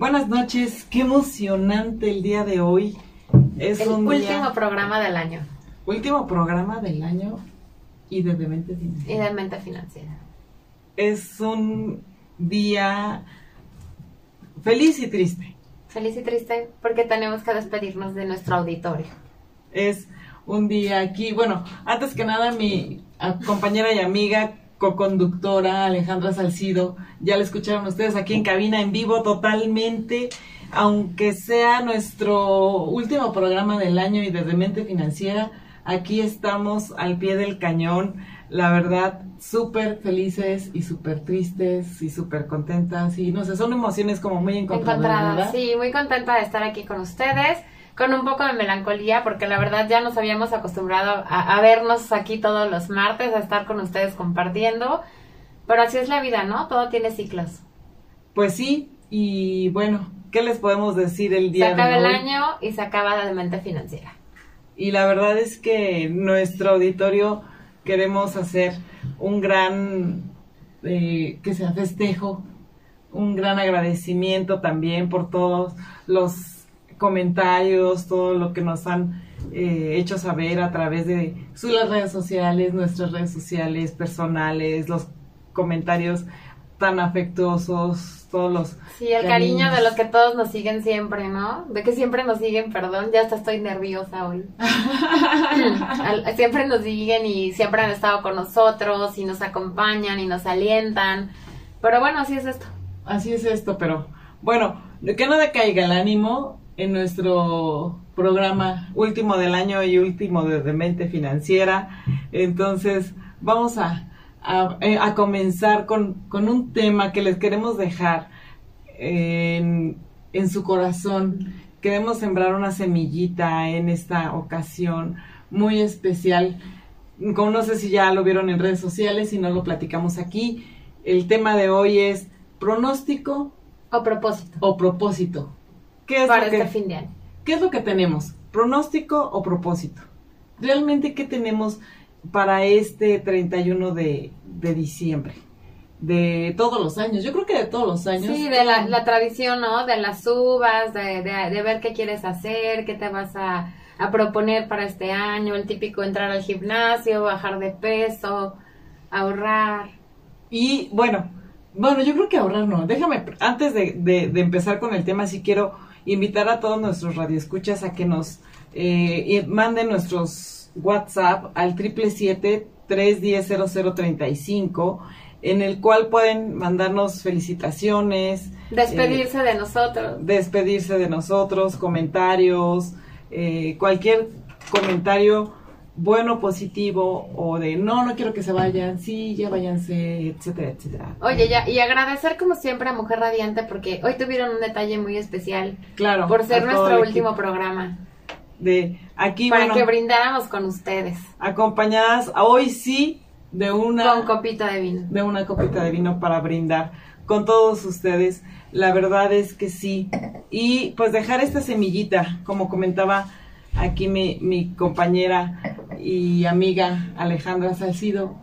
Buenas noches, qué emocionante el día de hoy. Es el un último programa del año. Último programa del año y de Mente Financiera. Y de Mente Financiera. Es un día feliz y triste. Feliz y triste porque tenemos que despedirnos de nuestro auditorio. Es un día aquí, bueno, antes que nada mi compañera y amiga co-conductora Alejandra Salcido. Ya la escucharon ustedes aquí en cabina en vivo totalmente. Aunque sea nuestro último programa del año y de Demente Financiera, aquí estamos al pie del cañón. La verdad, súper felices y súper tristes y súper contentas. Y no sé, son emociones como muy encontradas. Encontradas, sí, muy contenta de estar aquí con ustedes con un poco de melancolía, porque la verdad ya nos habíamos acostumbrado a, vernos aquí todos los martes, a estar con ustedes compartiendo, pero así es la vida, ¿no? Todo tiene ciclos. Pues sí, y bueno, ¿qué les podemos decir el día de hoy? Se acaba el año y se acaba la mente financiera. Y la verdad es que nuestro auditorio queremos hacer un gran, eh, que sea festejo, un gran agradecimiento también por todos los comentarios, todo lo que nos han eh, hecho saber a través de sus redes sociales, nuestras redes sociales personales, los comentarios tan afectuosos, todos los... Sí, el cariño de los que todos nos siguen siempre, ¿no? De que siempre nos siguen, perdón, ya hasta estoy nerviosa hoy. siempre nos siguen y siempre han estado con nosotros y nos acompañan y nos alientan. Pero bueno, así es esto. Así es esto, pero bueno, que no decaiga el ánimo, en nuestro programa último del año y último de, mente financiera. Entonces, vamos a, eh, comenzar con, un tema que les queremos dejar en, su corazón. Queremos sembrar una semillita en esta ocasión muy especial. Como no sé si ya lo vieron en redes sociales, si no lo platicamos aquí. El tema de hoy es pronóstico o propósito. O propósito. ¿Qué es para este fin de año. ¿Qué es lo que tenemos? ¿Pronóstico o propósito? ¿Realmente qué tenemos para este 31 de, de diciembre? de todos los años. Yo creo que de todos los años. Sí, de la, tradición, ¿no? De las uvas, de, de, ver qué quieres hacer, qué te vas a, a, proponer para este año, el típico entrar al gimnasio, bajar de peso, ahorrar. Y bueno, bueno, yo creo que ahorrar no. Déjame, antes de, de empezar con el tema, si quiero invitar a todos nuestros radioescuchas a que nos eh, manden nuestros WhatsApp al triple siete tres diez cero cero treinta y cinco en el cual pueden mandarnos felicitaciones, despedirse de nosotros, despedirse de nosotros, comentarios, eh, cualquier comentario bueno, positivo o de no, no quiero que se vayan, sí, ya váyanse, etcétera, etcétera. Oye, ya, y agradecer como siempre a Mujer Radiante porque hoy tuvieron un detalle muy especial. Claro. Por ser nuestro último programa. De aquí, Para que brindáramos con ustedes. Acompañadas, hoy sí, de una... Con copita de vino. De una copita de vino para brindar con todos ustedes. La verdad es que sí. Y pues dejar esta semillita, como comentaba aquí mi, mi compañera y amiga Alejandra Salcido,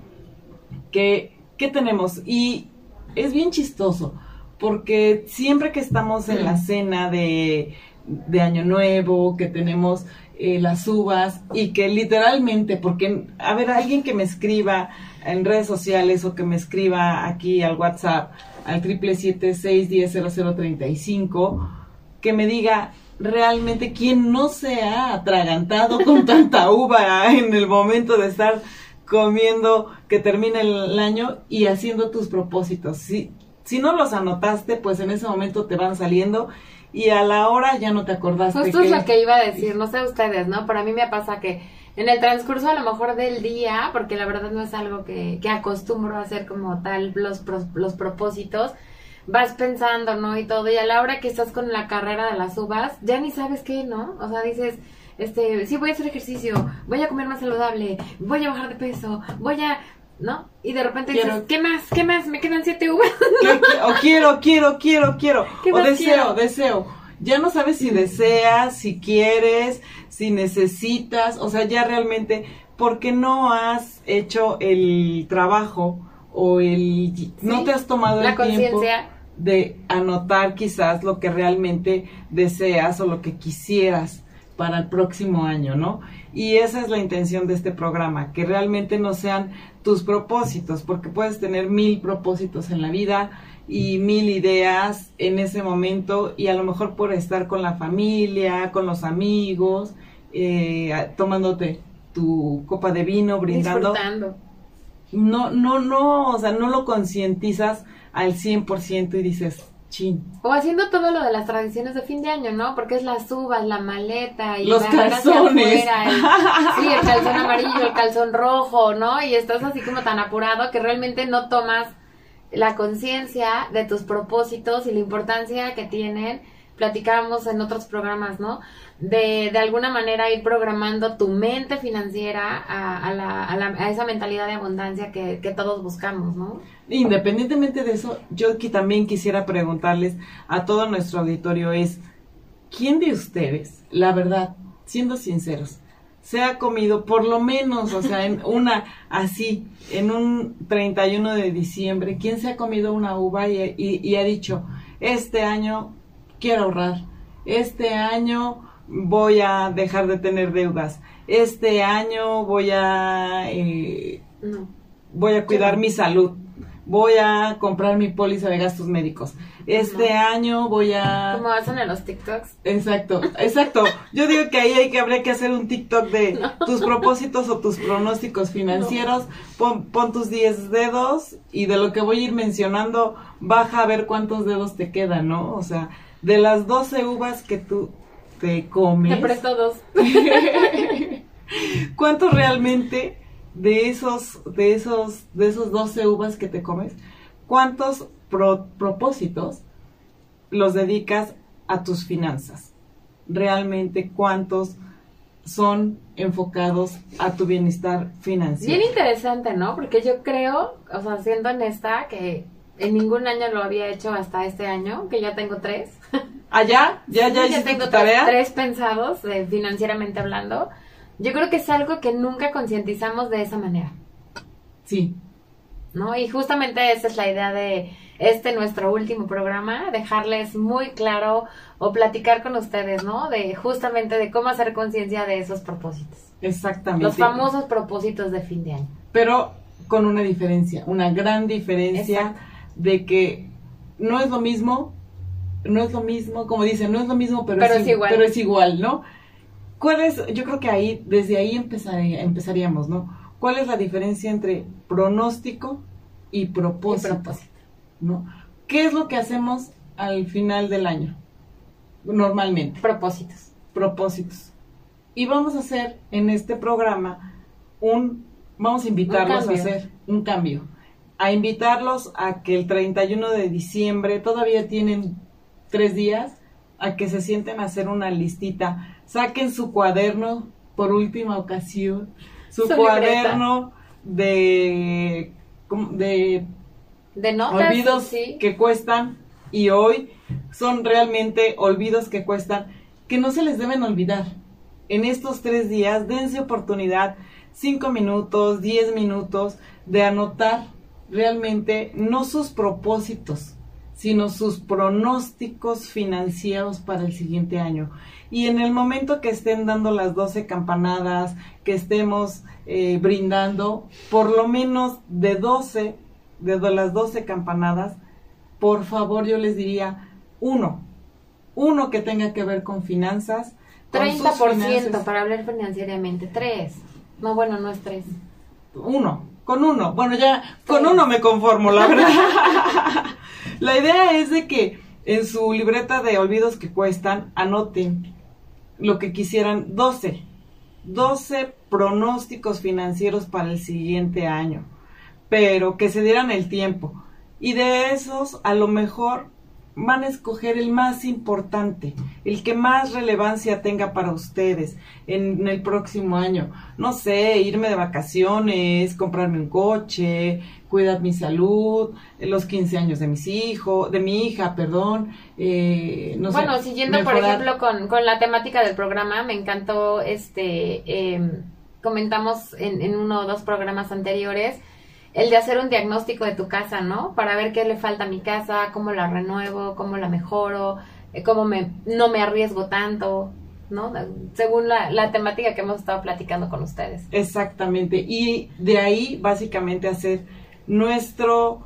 que, ¿qué tenemos? Y es bien chistoso, porque siempre que estamos en la mm. cena de, de Año Nuevo, que tenemos eh, las uvas y que literalmente, porque, a ver, alguien que me escriba en redes sociales o que me escriba aquí al WhatsApp al triple siete seis diez cero cero treinta y cinco, que me diga, realmente quién no se ha atragantado con tanta uva en el momento de estar comiendo que termina el año y haciendo tus propósitos. Si, si no los anotaste, pues en ese momento te van saliendo y a la hora ya no te acordaste. Justo es lo que iba a decir, no sé ustedes, ¿no? Pero a mí me pasa que en el transcurso a lo mejor del día, porque la verdad no es algo que, que acostumbro a hacer como tal los, los propósitos, vas pensando, ¿no? Y todo, y a la hora que estás con la carrera de las uvas, ya ni sabes qué, ¿no? O sea, dices, este, sí, voy a hacer ejercicio, voy a comer más saludable, voy a bajar de peso, voy a, ¿no? Y de repente dices, ¿qué más? ¿Qué más? Me quedan siete uvas. o quiero, quiero, quiero, quiero. O deseo, deseo. Ya no sabes si deseas, si quieres, si necesitas, o sea, ya realmente, porque no has hecho el trabajo o el no te has tomado el tiempo de anotar quizás lo que realmente deseas o lo que quisieras para el próximo año, ¿no? Y esa es la intención de este programa, que realmente no sean tus propósitos, porque puedes tener mil propósitos en la vida y mil ideas en ese momento y a lo mejor por estar con la familia, con los amigos, eh, tomándote tu copa de vino, brindando. No, no, no, o sea, no lo concientizas al 100% y dices, chin. O haciendo todo lo de las tradiciones de fin de año, ¿no? Porque es las uvas, la maleta y los calzones. sí, el calzón amarillo, el calzón rojo, ¿no? Y estás así como tan apurado que realmente no tomas la conciencia de tus propósitos y la importancia que tienen. Platicábamos en otros programas, ¿no? De, de alguna manera ir programando tu mente financiera a, a, la, a, la, a esa mentalidad de abundancia que, que, todos buscamos, ¿no? Independientemente de eso, yo aquí también quisiera preguntarles a todo nuestro auditorio es, ¿quién de ustedes, la verdad, siendo sinceros, se ha comido por lo menos, o sea, en una así, en un 31 de diciembre, ¿quién se ha comido una uva y, y, y ha dicho, este año quiero ahorrar, este año voy a dejar de tener deudas. Este año voy a eh, voy a cuidar mi salud. Voy a comprar mi póliza de gastos médicos. Este año voy a Como hacen en los TikToks. Exacto, exacto. Yo digo que ahí hay que habría que hacer un TikTok de tus propósitos o tus pronósticos financieros. Pon, pon tus 10 dedos y de lo que voy a ir mencionando baja a ver cuántos dedos te quedan, ¿no? O sea, de las 12 uvas que tú te comes. Te presto dos. ¿Cuánto realmente de esos, de esos, de esos 12 uvas que te comes, cuántos propósitos los dedicas a tus finanzas? Realmente, ¿cuántos son enfocados a tu bienestar financiero? Bien interesante, ¿no? Porque yo creo, o sea, siendo honesta, que en ningún año lo había hecho hasta este año, que ya tengo tres. ¿Allá? ¿Ya, ya, ya tengo tarea? Tres, pensados, eh, financieramente hablando. Yo creo que es algo que nunca concientizamos de esa manera. Sí. ¿No? Y justamente esa es la idea de este nuestro último programa, dejarles muy claro o platicar con ustedes, ¿no? De justamente de cómo hacer conciencia de esos propósitos. Exactamente. Los famosos propósitos de fin de año. Pero con una diferencia, una gran diferencia de que no es lo mismo no es lo mismo, como dicen, no es lo mismo, pero, es, igual. pero es igual, ¿no? ¿Cuál es, yo creo que ahí, desde ahí empezaríamos, ¿no? ¿Cuál es la diferencia entre pronóstico y propósito? ¿No? ¿Qué es lo que hacemos al final del año? Normalmente. Propósitos. Propósitos. Y vamos a hacer en este programa un, vamos a invitarlos a hacer un cambio. A invitarlos a que el 31 de diciembre todavía tienen tres días a que se sienten a hacer una listita. Saquen su cuaderno por última ocasión, su, cuaderno de, de, de notas, olvidos que cuestan y hoy son realmente olvidos que cuestan que no se les deben olvidar. En estos tres días dense oportunidad, cinco minutos, diez minutos, de anotar realmente no sus propósitos, sino sus pronósticos financieros para el siguiente año. Y en el momento que estén dando las 12 campanadas, que estemos eh, brindando, por lo menos de 12, de las 12 campanadas, por favor yo les diría uno, uno que tenga que ver con finanzas. 30% para hablar financieramente, tres. No, bueno, no es tres. Uno, con uno. Bueno, ya con uno me conformo, la verdad. La idea es de que en su libreta de olvidos que cuestan, anoten lo que quisieran, 12, 12 pronósticos financieros para el siguiente año, pero que se dieran el tiempo. Y de esos, a lo mejor van a escoger el más importante, el que más relevancia tenga para ustedes en, el próximo año. No sé, irme de vacaciones, comprarme un coche, cuidar mi salud, los 15 años de mis hijos, de mi hija, perdón. Eh, no bueno, siguiendo por ejemplo con, con, la temática del programa, me encantó este, em, comentamos en, en uno o dos programas anteriores el de hacer un diagnóstico de tu casa, ¿no? Para ver qué le falta a mi casa, cómo la renuevo, cómo la mejoro, eh, cómo me, no me arriesgo tanto, ¿no? Según la, la temática que hemos estado platicando con ustedes. Exactamente. Y de ahí, básicamente, hacer nuestro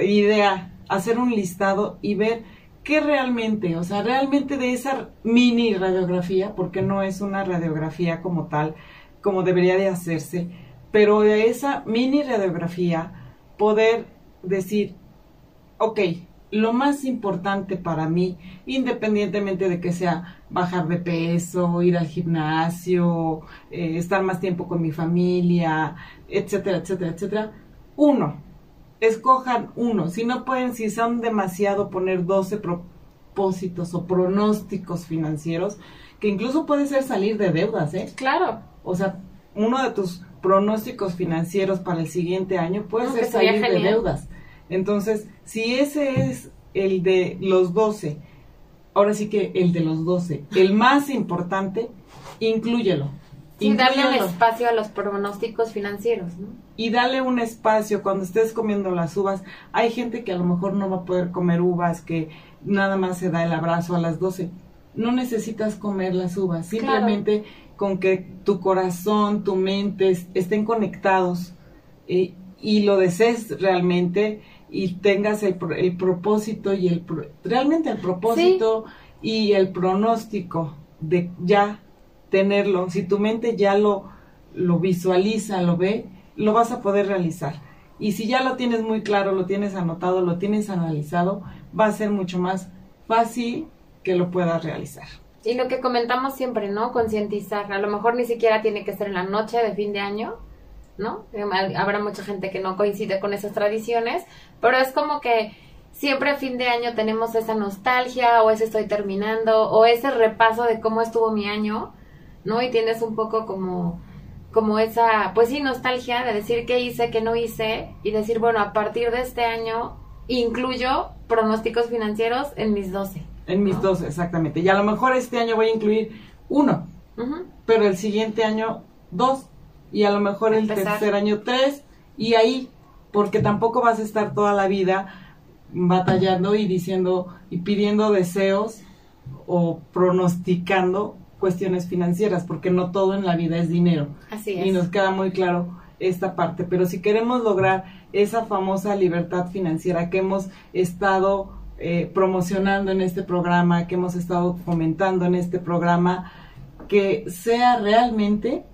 idea, hacer un listado y ver qué realmente, o sea, realmente de esa mini radiografía, porque no es una radiografía como tal, como debería de hacerse, pero de esa mini radiografía poder decir, ok, lo más importante para mí, independientemente de que sea bajar de peso, ir al gimnasio, eh, estar más tiempo con mi familia, etcétera, etcétera, etcétera, uno, escojan uno, si no pueden, si son demasiado poner 12 propósitos o pronósticos financieros, que incluso puede ser salir de deudas, ¿eh? Claro. O sea, uno de tus pronósticos financieros para el siguiente año puede ser salir de deudas. Entonces, si ese es el de los 12, ahora sí que el de los 12, el más importante, inclúyelo. Y darle un espacio a los pronósticos financieros, ¿no? Y darle un espacio cuando estés comiendo las uvas. Hay gente que a lo mejor no va a poder comer uvas, que nada más se da el abrazo a las 12. No necesitas comer las uvas, simplemente con que tu corazón, tu mente estén conectados eh, y lo desees realmente y tengas el, el propósito y el realmente el propósito y el pronóstico de ya tenerlo. Si tu mente ya lo, lo visualiza, lo ve, lo vas a poder realizar. Y si ya lo tienes muy claro, lo tienes anotado, lo tienes analizado, va a ser mucho más fácil que lo puedas realizar. Y lo que comentamos siempre, ¿no? Concientizar. A lo mejor ni siquiera tiene que ser en la noche de fin de año, ¿no? Habrá mucha gente que no coincide con esas tradiciones, pero es como que siempre a fin de año tenemos esa nostalgia o ese estoy terminando o ese repaso de cómo estuvo mi año, ¿no? Y tienes un poco como como esa, pues sí, nostalgia de decir qué hice, qué no hice y decir, bueno, a partir de este año incluyo pronósticos financieros en mis 12. En mis dos, exactamente. Y a lo mejor este año voy a incluir uno, pero el siguiente año dos, y a lo mejor el tercer año tres, y ahí, porque tampoco vas a estar toda la vida batallando y diciendo y pidiendo deseos o pronosticando cuestiones financieras, porque no todo en la vida es dinero. Así es. Y nos queda muy claro esta parte, pero si queremos lograr esa famosa libertad financiera que hemos estado eh, promocionando en este programa, que hemos estado fomentando en este programa, que sea realmente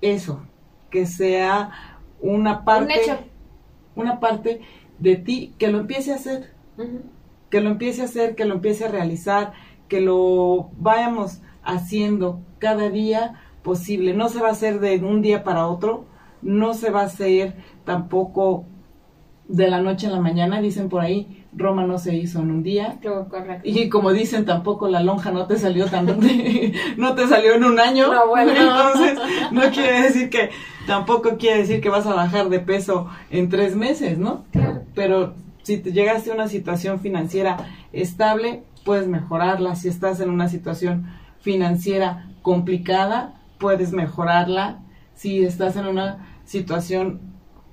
eso, que sea una parte, una parte de ti que lo empiece a hacer, que lo empiece a hacer, que lo empiece a realizar, que lo vayamos haciendo cada día posible. No se va a hacer de un día para otro, no se va a hacer tampoco de la noche a la mañana, dicen por ahí, Roma no se hizo en un día. Y como dicen, tampoco la lonja no te salió tan no te salió en un año. No, bueno. Entonces, no quiere decir que, tampoco quiere decir que vas a bajar de peso en tres meses, ¿no? Pero si te llegaste a una situación financiera estable, puedes mejorarla. Si estás en una situación financiera complicada, puedes mejorarla. Si estás en una situación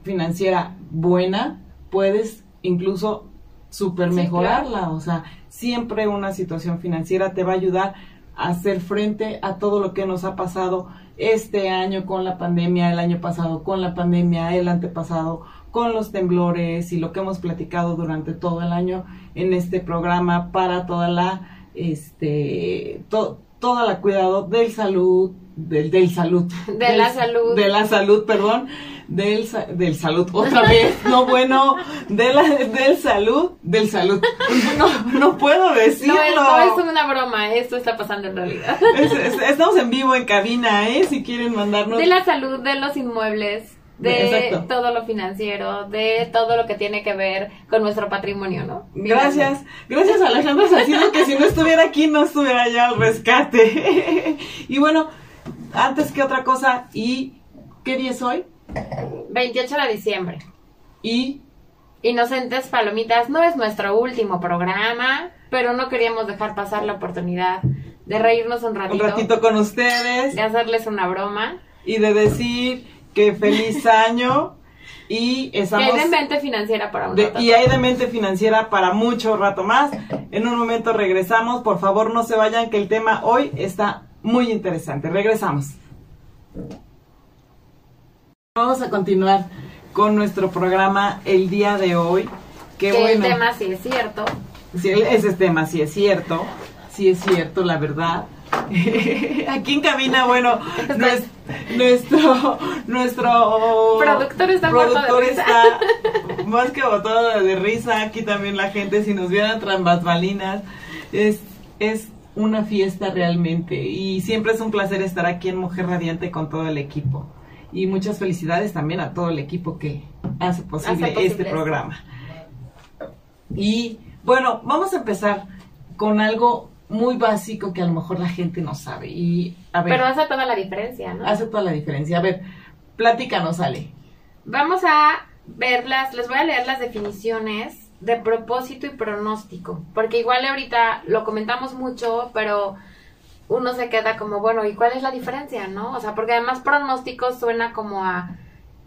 financiera buena, puedes incluso super mejorarla. O sea, siempre una situación financiera te va a ayudar a hacer frente a todo lo que nos ha pasado este año con la pandemia, el año pasado con la pandemia, el antepasado con los temblores y lo que hemos platicado durante todo el año en este programa para toda la este toda la cuidado del salud del, del salud. De la salud. de la salud perdón del, del salud, otra vez, no bueno, de la, del salud, del salud. No, no puedo decirlo. No, es una broma, esto está pasando en realidad. estamos en vivo en cabina, ¿eh? Si quieren mandarnos. De la salud de los inmuebles. de Exacto. todo lo financiero, de todo lo que tiene que ver con nuestro patrimonio, ¿no? Gracias, gracias a Alejandra Sacido, que si no estuviera aquí no estuviera ya al rescate. y bueno, antes que otra cosa, ¿y qué día es hoy? 28 de diciembre. Y Inocentes Palomitas no es nuestro último programa, pero no queríamos dejar pasar la oportunidad de reírnos un un ratito, ratito con ustedes de hacerles una broma. y de decir que feliz año y Que estamos... hay de mente financiera para un de- rato. y hay de mente financiera para mucho rato más. En un momento regresamos. Por favor, no se vayan, que el tema hoy está muy interesante. Regresamos. Vamos a continuar con nuestro programa el día de hoy. Qué que bueno. el tema sí es cierto. Sí, ese tema sí es cierto. Sí es cierto, la verdad. Aquí en cabina, bueno, nues- nuestro, nuestro Productor está muerto de productor risa. más que botado de risa. Aquí también la gente, si nos vieran tras bambalinas, es, es una fiesta realmente. Y siempre es un placer estar aquí en Mujer Radiante con todo el equipo. Y muchas felicidades también a todo el equipo que hace posible, Hace posible este esto. programa. Y bueno, vamos a empezar con algo muy básico que a lo mejor la gente no sabe. Y a ver, Pero hace toda la diferencia, ¿no? hace toda la diferencia. A ver, platícanos, Ale. Vamos a verlas, les voy a leer las definiciones de propósito y pronóstico, porque igual ahorita lo comentamos mucho, pero uno se queda como, bueno, ¿y cuál es la diferencia, no? O sea, porque además pronóstico suena como a,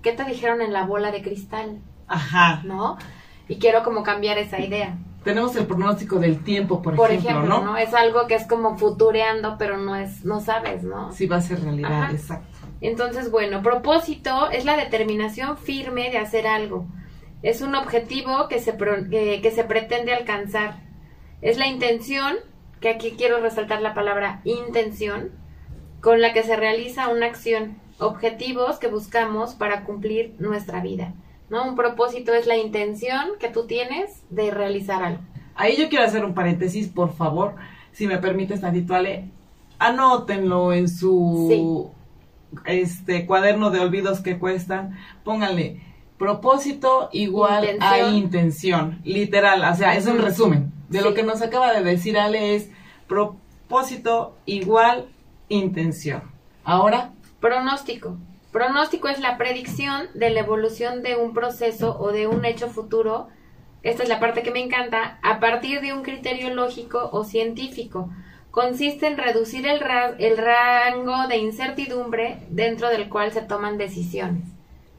¿qué te dijeron en la bola de cristal, Ajá. no? Y quiero como cambiar esa idea. Tenemos el pronóstico del tiempo, por, Por ejemplo, ejemplo, ¿no? ¿no? Es algo que es como futureando, pero no es, no sabes, ¿no? Sí va a ser realidad, Ajá. exacto. Entonces, bueno, propósito es la determinación firme de hacer algo. Es un objetivo que se, pro- que, que se pretende alcanzar. Es la intención, que aquí quiero resaltar la palabra intención, con la que se realiza una acción. Objetivos que buscamos para cumplir nuestra vida. ¿no? Un propósito es la intención que tú tienes de realizar algo. Ahí yo quiero hacer un paréntesis, por favor, si me permites tantito, Ale. Anótenlo en su este cuaderno de olvidos que cuestan. Pónganle propósito igual a Intención. Literal, o sea, es un resumen. De lo que nos acaba de decir Ale es propósito igual intención. Ahora, Pronóstico. Pronóstico es la predicción de la evolución de un proceso o de un hecho futuro. Esta es la parte que me encanta. A partir de un criterio lógico o científico. Consiste en reducir el, ra- el rango de incertidumbre dentro del cual se toman decisiones.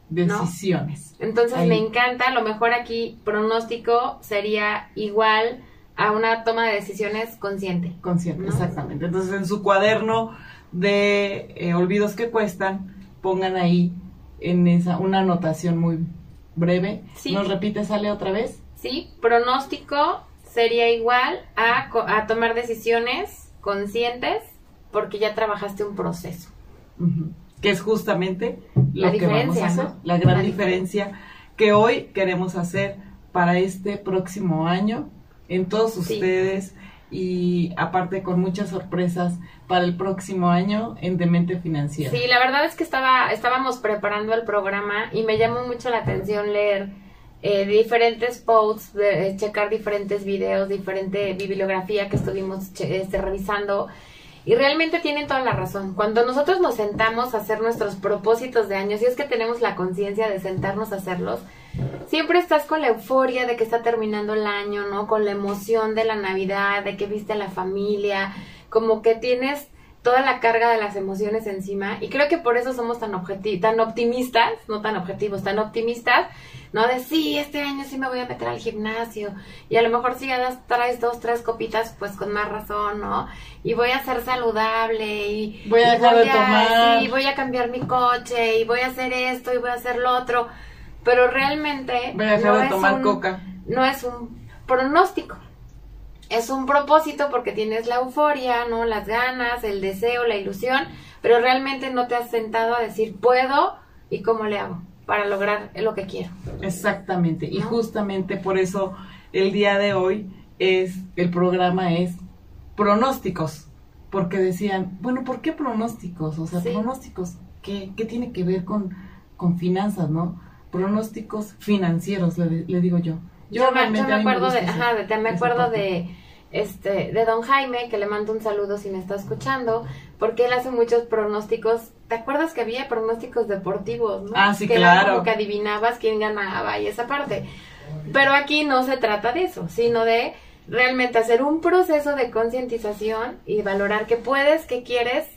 decisiones. Entonces Ahí. me encanta, a lo mejor aquí pronóstico sería igual a una toma de decisiones consciente. Consciente, ¿no? exactamente. Entonces, en su cuaderno de eh, olvidos que cuestan, pongan ahí en esa una anotación muy breve. Sí. ¿Nos repite, sale otra vez? ¿sí? Pronóstico sería igual a, a tomar decisiones conscientes porque ya trabajaste un proceso. Que es justamente La lo que vamos diferencia, a hacer, ¿no? la gran La diferencia que hoy queremos hacer para este próximo año en todos Sí. ustedes y aparte con muchas sorpresas para el próximo año en Demente Financiera. Sí, la verdad es que estaba, estábamos preparando el programa y me llamó mucho la atención leer eh, diferentes posts, de- eh, checar diferentes videos, diferente bibliografía que estuvimos este, revisando. Y realmente tienen toda la razón. Cuando nosotros nos sentamos a hacer nuestros propósitos de años, y es que tenemos la conciencia de sentarnos a hacerlos, siempre estás con la euforia de que está terminando el año, ¿no? Con la emoción de la Navidad, de que viste a la familia, como que tienes toda la carga de las emociones encima y creo que por eso somos tan objeti tan optimistas, no tan objetivos, tan optimistas, no de sí, este año sí me voy a meter al gimnasio y a lo mejor si ya das- traes dos, tres copitas, pues con más razón, ¿no? Y voy a ser saludable y Voy a y dejar de tomar. sí, voy a cambiar mi coche y voy a hacer esto y voy a hacer lo otro, pero realmente Voy a dejar no de es tomar un- coca. no es un pronóstico. Es un propósito porque tienes la euforia, ¿no? Las ganas, el deseo, la ilusión, pero realmente no te has sentado a decir puedo y cómo le hago para lograr lo que quiero. Exactamente, y justamente por eso el día de hoy es, el programa es pronósticos, porque decían, bueno, ¿por qué pronósticos? O sea, Sí. pronósticos, ¿qué, qué tiene que ver con, con finanzas, ¿no? Pronósticos financieros, le, le digo yo. Yo, me, yo me mí me acuerdo de, ajá, de- te- me acuerdo de este de Don Jaime que le mando un saludo si me está escuchando porque él hace muchos pronósticos. ¿Te acuerdas que había pronósticos deportivos? ¿no? Ah, sí, que era claro. como que adivinabas quién ganaba y esa parte. Pero aquí no se trata de eso, sino de realmente hacer un proceso de concientización y valorar qué puedes, qué quieres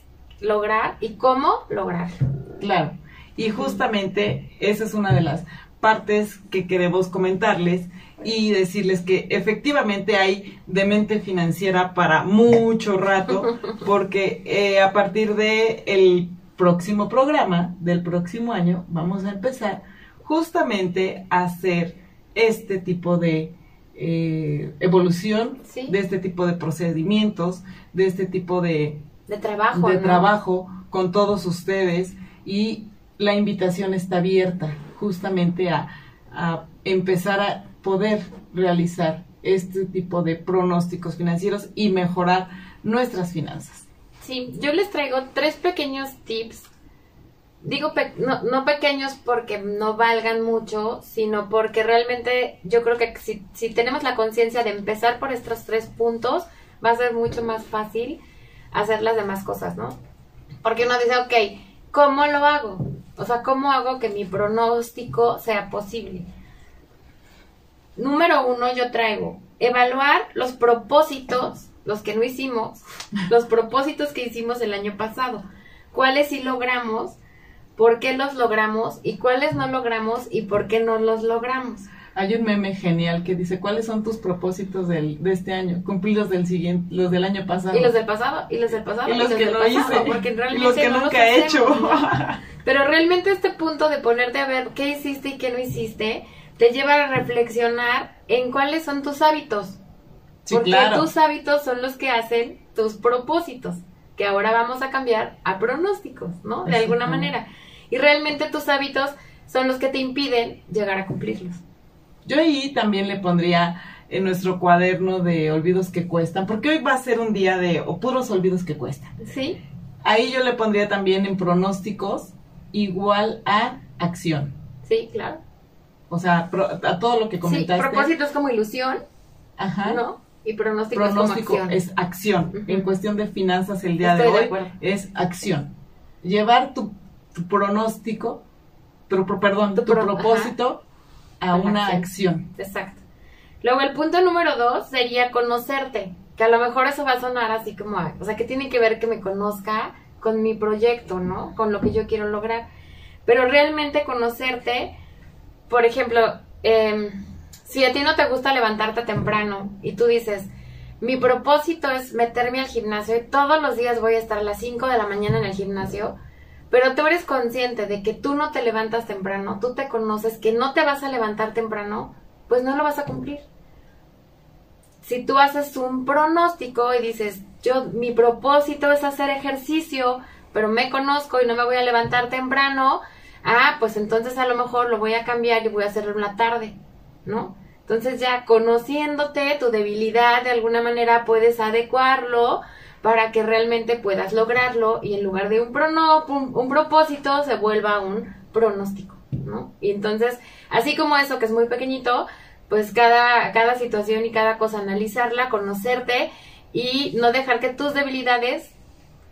lograr y cómo lograrlo. Claro. Y justamente esa es una de las partes que queremos comentarles y decirles que efectivamente hay demente financiera para mucho rato, porque eh, a partir de el próximo programa del próximo año vamos a empezar justamente a hacer este tipo de eh, evolución, Sí. de este tipo de procedimientos, de este tipo de De trabajo. de ¿no? trabajo con todos ustedes y la invitación está abierta justamente a, a empezar a poder realizar este tipo de pronósticos financieros y mejorar nuestras finanzas. Sí, yo les traigo tres pequeños tips. Digo pe- no, no pequeños porque no valgan mucho, sino porque realmente yo creo que si, si tenemos la conciencia de empezar por estos tres puntos, va a ser mucho más fácil hacer las demás cosas, ¿no? Porque uno dice, ok, ¿cómo lo hago? O sea, ¿cómo hago que mi pronóstico sea posible? Número uno, yo traigo evaluar los propósitos, los que no hicimos, los propósitos que hicimos el año pasado. ¿Cuáles sí logramos? ¿Por qué los logramos? ¿Y cuáles no logramos? ¿Y por qué no los logramos? Hay un meme genial que dice, ¿cuáles son tus propósitos del, de este año? Cumplir los del siguiente, los del año pasado. Y los del pasado, y los del pasado, Y los que del no pasado, hice, porque y realmente los que no nunca he hecho. ¿no? Pero realmente este punto de ponerte a ver qué hiciste y qué no hiciste, te lleva a reflexionar en cuáles son tus hábitos. Sí, porque claro. tus hábitos son los que hacen tus propósitos, que ahora vamos a cambiar a pronósticos, ¿no? De alguna manera. Y realmente tus hábitos son los que te impiden llegar a cumplirlos. Yo ahí también le pondría en nuestro cuaderno de olvidos que cuestan, porque hoy va a ser un día de o puros olvidos que cuestan. ¿Sí? Ahí yo le pondría también en pronósticos igual a acción. Sí, claro. O sea, pro- a todo lo que Sí, comentaste. propósitos como ilusión, Ajá. ¿no? Y pronósticos Pronóstico como acción. es acción. En cuestión de finanzas el día Estoy de hoy es acción. Llevar tu, tu pronóstico, tu, perdón, Tu tu, pro- propósito a una acción. acción. Exacto. Luego el punto número dos sería conocerte, que a lo mejor eso va a sonar así como, o sea, que tiene que ver que me conozca con mi proyecto, ¿no? Con lo que yo quiero lograr. Pero realmente conocerte, por ejemplo, em, si a ti no te gusta levantarte temprano y tú dices, mi propósito es meterme al gimnasio y todos los días voy a estar a las 5 de la mañana en el gimnasio, pero tú eres consciente de que tú no te levantas temprano, tú te conoces que no te vas a levantar temprano, pues no lo vas a cumplir. Si tú haces un pronóstico y dices, yo mi propósito es hacer ejercicio, pero me conozco y no me voy a levantar temprano, ah, pues entonces a lo mejor lo voy a cambiar y voy a hacerlo en la tarde, ¿no? Entonces ya conociéndote tu debilidad de alguna manera puedes adecuarlo para que realmente puedas lograrlo y en lugar de un, prono, un, un propósito se vuelva un pronóstico, ¿no? Y entonces, así como eso que es muy pequeñito, pues cada, cada situación y cada cosa analizarla, conocerte y no dejar que tus debilidades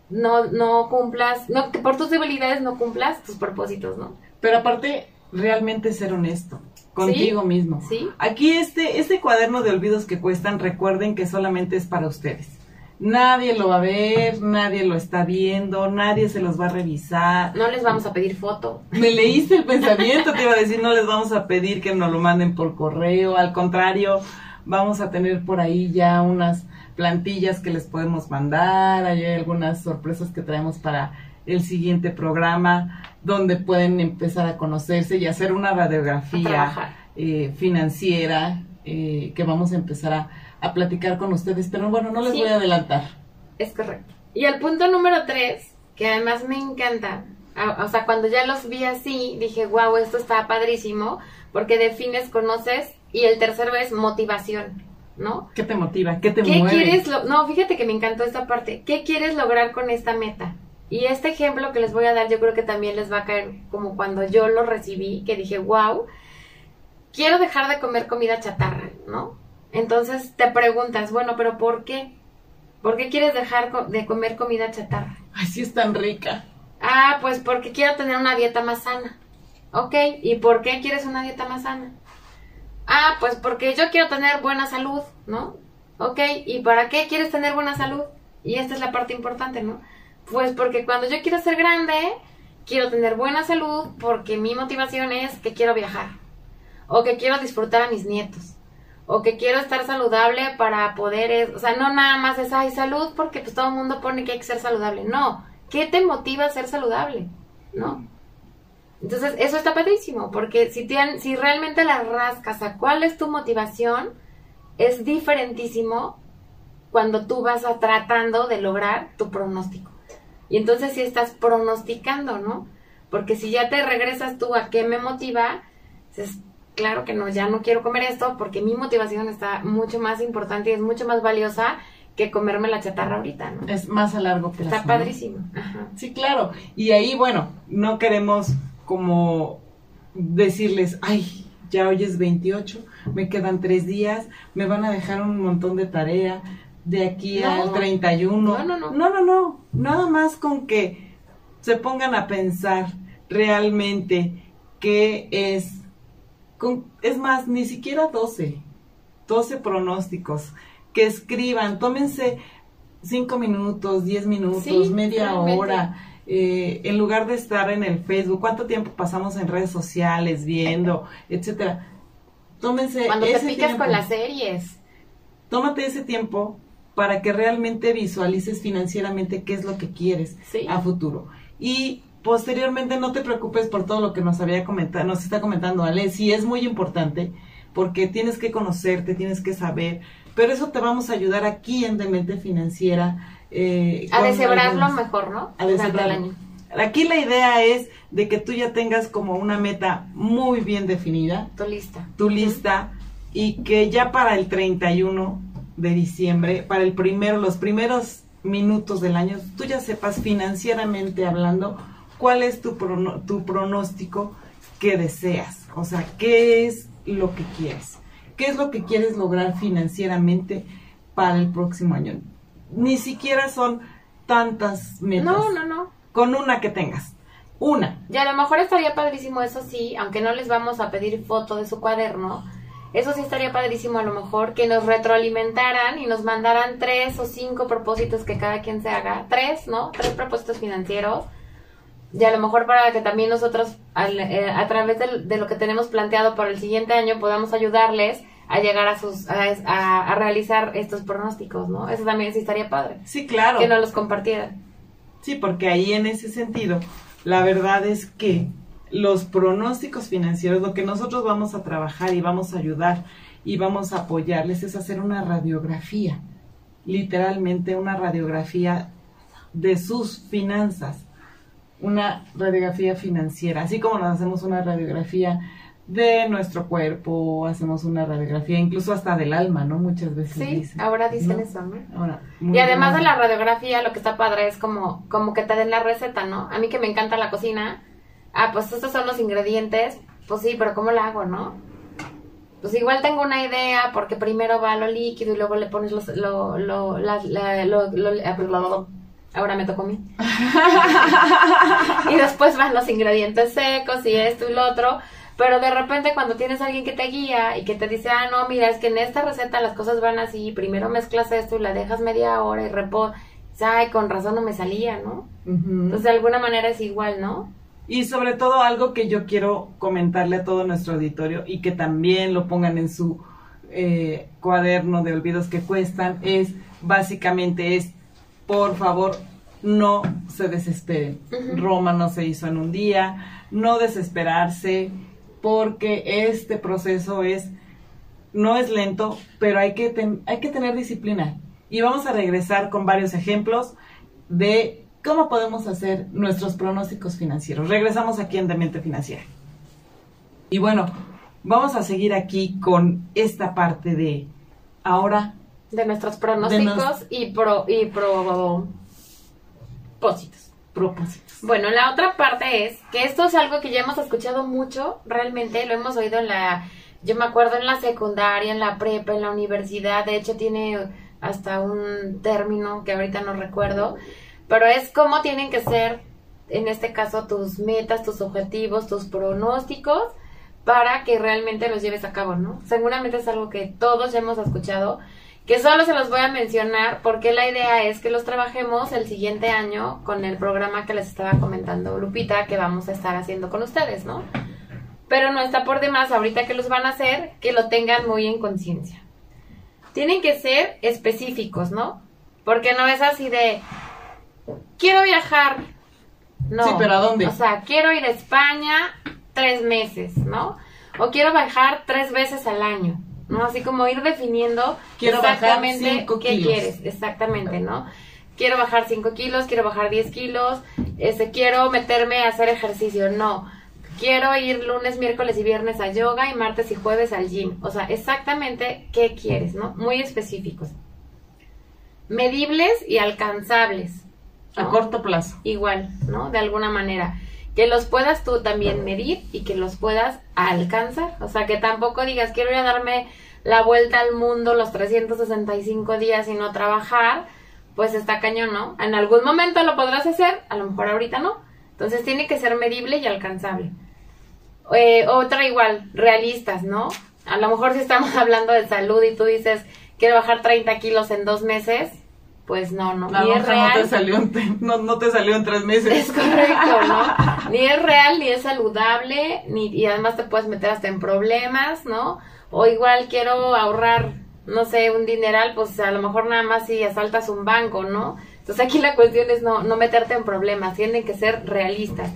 no, no cumplas, no, que por tus debilidades no cumplas tus propósitos, ¿no? Pero aparte, realmente ser honesto contigo mismo. Sí. Aquí este, este cuaderno de olvidos que cuestan, recuerden que solamente es para ustedes. Nadie lo va a ver, nadie lo está viendo, nadie se los va a revisar. No les vamos a pedir foto. Me leíste el pensamiento, te iba a decir, no les vamos a pedir que nos lo manden por correo, al contrario, vamos a tener por ahí ya unas plantillas que les podemos mandar, hay algunas sorpresas que traemos para el siguiente programa, donde pueden empezar a conocerse y hacer una radiografía eh, financiera eh, que vamos a empezar a, a platicar con ustedes, pero bueno, no les Sí. voy a adelantar. Es correcto. Y el punto número tres, que además me encanta, o sea, cuando ya los vi así, dije, wow, esto está padrísimo, porque defines, conoces, y el tercero es motivación, ¿no? ¿Qué te motiva? ¿Qué te ¿Qué mueve? quieres? Lo no, fíjate que me encantó esta parte. ¿Qué quieres lograr con esta meta? Y este ejemplo que les voy a dar yo creo que también les va a caer como cuando yo lo recibí, que dije, wow, quiero dejar de comer comida chatarra, ¿no? Entonces te preguntas, bueno, pero ¿por qué? ¿Por qué quieres dejar de comer comida chatarra? Ay, sí es tan rica. Ah, pues porque quiero tener una dieta más sana. Ok, ¿y por qué quieres una dieta más sana? Ah, pues porque yo quiero tener buena salud, ¿no? Ok, ¿y para qué quieres tener buena salud? Y esta es la parte importante, ¿no? Pues porque cuando yo quiero ser grande, quiero tener buena salud porque mi motivación es que quiero viajar. O que quiero disfrutar a mis nietos. O que quiero estar saludable para poder... O sea, no nada más es, ay, salud porque pues todo el mundo pone que hay que ser saludable. No, ¿qué te motiva a ser saludable? ¿No? Entonces, eso está padrísimo, porque si, si realmente la rascas a cuál es tu motivación, es diferentísimo cuando tú vas a tratando de lograr tu pronóstico. Y entonces si estás pronosticando, ¿no? Porque si ya te regresas tú a qué me motiva, es claro que no, ya no quiero comer esto porque mi motivación está mucho más importante y es mucho más valiosa que comerme la chatarra ahorita, ¿no? Es más a largo plazo. Está padrísimo. Sí, claro. Y ahí, bueno, no queremos como decirles, ay, ya hoy es 28, me quedan tres días, me van a dejar un montón de tarea de aquí al 31. No, no, no. No, no, no. Nada más con que se pongan a pensar realmente qué es. Con, es más, ni siquiera 12. 12 pronósticos. Que escriban, tómense 5 minutos, 10 minutos, media hora eh, en lugar de estar en el Facebook, cuánto tiempo pasamos en redes sociales viendo, etcétera. Tómense Cuando te picas con las series. Tómate ese tiempo para que realmente visualices financieramente qué es lo que quieres a futuro. Y posteriormente no te preocupes por todo lo que nos había comentado, nos está comentando Ale, sí es muy importante porque tienes que conocerte, tienes que saber, pero eso te vamos a ayudar aquí en Demente Financiera eh, a deshebrarlo mejor, ¿no? A deshebrarlo. Aquí la idea es de que tú ya tengas como una meta muy bien definida. Tu lista. Tu lista. Y que ya para el 31 de diciembre, para el primero, los primeros minutos del año, tú ya sepas financieramente hablando cuál es tu, tu pronóstico que deseas. O sea, qué es lo que quieres. ¿Qué es lo que quieres lograr financieramente para el próximo año? ni siquiera son tantas metas. No, no, no. Con una que tengas. Una. Y a lo mejor estaría padrísimo eso sí, aunque no les vamos a pedir foto de su cuaderno. Eso sí estaría padrísimo a lo mejor que nos retroalimentaran y nos mandaran tres o cinco propósitos que cada quien se haga. Tres, ¿no? Tres propósitos financieros. Y a lo mejor para que también nosotros, eh, a través de, lo que tenemos planteado para el siguiente año, podamos ayudarles a llegar a sus a, realizar estos pronósticos, ¿no? Eso también sí estaría padre. Sí, claro. Que no los compartieran. Sí, porque ahí en ese sentido, la verdad es que los pronósticos financieros, lo que nosotros vamos a trabajar y vamos a ayudar y vamos a apoyarles es hacer una radiografía, literalmente una radiografía de sus finanzas, una radiografía financiera, así como nos hacemos una radiografía de nuestro cuerpo, hacemos una radiografía, incluso hasta del alma, ¿no? Muchas veces. Sí, ahora dicen eso, ¿no? y además de la radiografía, lo que está padre es como, como que te den la receta, ¿no? A mí que me encanta la cocina, ah, pues estos son los ingredientes, pues sí, pero ¿cómo lo hago, no? Pues igual tengo una idea, porque primero va lo líquido y luego le pones los, lo, lo, la, lo, lo, ahora me tocó a mí. y después van los ingredientes secos y esto y lo otro pero de repente cuando tienes a alguien que te guía y que te dice, ah, no, mira, es que en esta receta las cosas van así, primero mezclas esto y la dejas media hora y repo, ay, con razón no me salía, ¿no? Entonces de alguna manera es igual, ¿no? Y sobre todo algo que yo quiero comentarle a todo nuestro auditorio y que también lo pongan en su eh, cuaderno de olvidos que cuestan es básicamente es, por favor, no se desesperen. Roma no se hizo en un día, no desesperarse porque este proceso es, no es lento, pero hay que, hay que tener disciplina. Y vamos a regresar con varios ejemplos de cómo podemos hacer nuestros pronósticos financieros. Regresamos aquí en Demente Financiera. Y bueno, vamos a seguir aquí con esta parte de ahora. De nuestros pronósticos y pro y propósitos. propósitos. Bueno, la otra parte es que esto es algo que ya hemos escuchado mucho, realmente lo hemos oído en la, yo me acuerdo en la secundaria, en la prepa, en la universidad, de hecho tiene hasta un término que ahorita no recuerdo, pero es cómo tienen que ser, en este caso, tus metas, tus objetivos, tus pronósticos para que realmente los lleves a cabo, ¿no? Seguramente es algo que todos ya hemos escuchado, que solo se los voy a mencionar porque la idea es que los trabajemos el siguiente año con el programa que les estaba comentando Lupita que vamos a estar haciendo con ustedes, ¿no? Pero no está por demás ahorita que los van a hacer que lo tengan muy en conciencia. Tienen que ser específicos, ¿no? Porque no es así de quiero viajar. No. Sí, pero ¿a dónde? O sea, quiero ir a España tres meses, ¿no? O quiero viajar tres veces al año, ¿no? Así como ir definiendo Quiero bajar exactamente cinco qué kilos. quieres, exactamente, ¿no? Quiero bajar 5 kilos, quiero bajar 10 kilos, este, quiero meterme a hacer ejercicio, no. Quiero ir lunes, miércoles y viernes a yoga y martes y jueves al gym. O sea, exactamente qué quieres, ¿no? Muy específicos. Medibles y alcanzables. A corto plazo. igual, ¿no? De alguna manera. Que los puedas tú también medir y que los puedas alcanzar. O sea, que tampoco digas, quiero ir a darme la vuelta al mundo los 365 días y no trabajar, pues está cañón, ¿no? En algún momento lo podrás hacer, a lo mejor ahorita no. Entonces tiene que ser medible y alcanzable. Eh, otra igual, realistas, ¿no? A lo mejor si estamos hablando de salud y tú dices, quiero bajar 30 kilos en dos meses, pues no, no. La ni es lonja no real. te salió en, no te salió en tres meses. Es correcto, ¿no? Ni es real, ni es saludable, ni, y además te puedes meter hasta en problemas, ¿no? O igual quiero ahorrar, no sé, un dineral, pues a lo mejor nada más si asaltas un banco, ¿no? Entonces aquí la cuestión es no, no meterte en problemas, tienen que ser realistas.